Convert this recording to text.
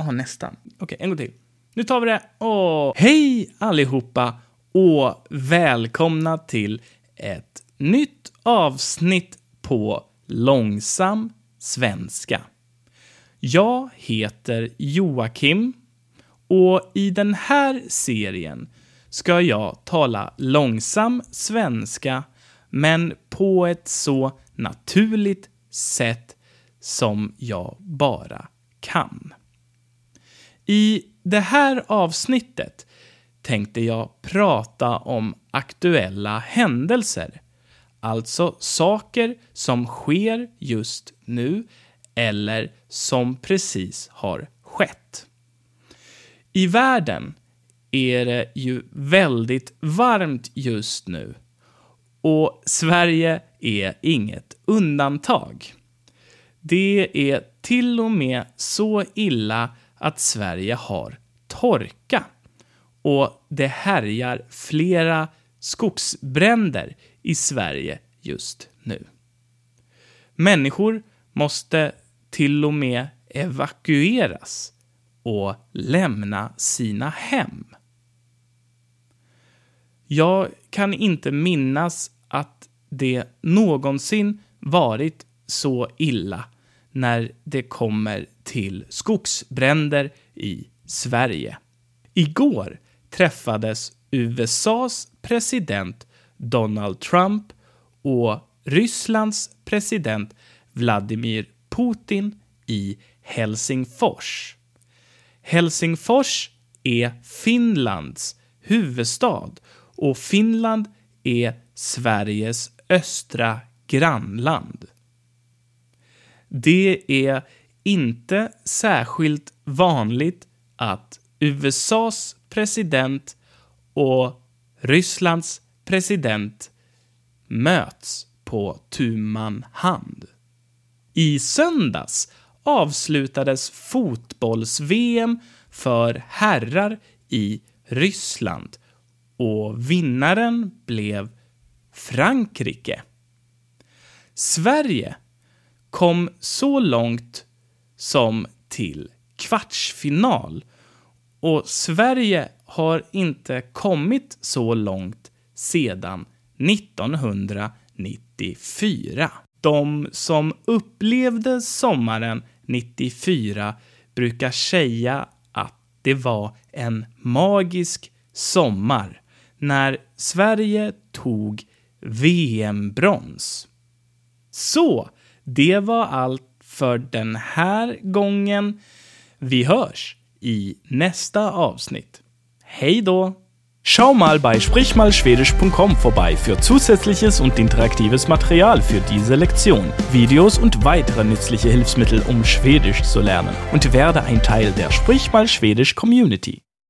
Ja, nästan. Okej, en gång till. Nu tar vi det. Och hej allihopa och välkomna till ett nytt avsnitt på långsam svenska. Jag heter Joakim och i den här serien ska jag tala långsam svenska men på ett så naturligt sätt som jag bara kan. I det här avsnittet tänkte jag prata om aktuella händelser. Alltså saker som sker just nu eller som precis har skett. I världen är det ju väldigt varmt just nu och Sverige är inget undantag. Det är till och med så illa att Sverige har torka och det härjar flera skogsbränder i Sverige just nu. Människor måste till och med evakueras och lämna sina hem. Jag kan inte minnas att det någonsin varit så illa när det kommer till skogsbränder i Sverige. Igår träffades USAs president Donald Trump och Rysslands president Vladimir Putin i Helsingfors. Helsingfors är Finlands huvudstad och Finland är Sveriges östra grannland. Det är inte särskilt vanligt att USAs president och Rysslands president möts på tu man hand. I söndags avslutades fotbolls-VM för herrar i Ryssland och vinnaren blev Frankrike. Sverige kom så långt som till kvartsfinal och Sverige har inte kommit så långt sedan 1994. De som upplevde sommaren 94 brukar säga att det var en magisk sommar när Sverige tog VM-brons. Så, det var allt för den här gången. Vi hörs i nästa avsnitt. Hej då! Schau mal bei sprichmalschwedisch.com vorbei für zusätzliches und interaktives Material für diese Lektion, Videos und weitere nützliche Hilfsmittel, um Schwedisch zu lernen und werde ein Teil der Sprich mal Schwedisch Community.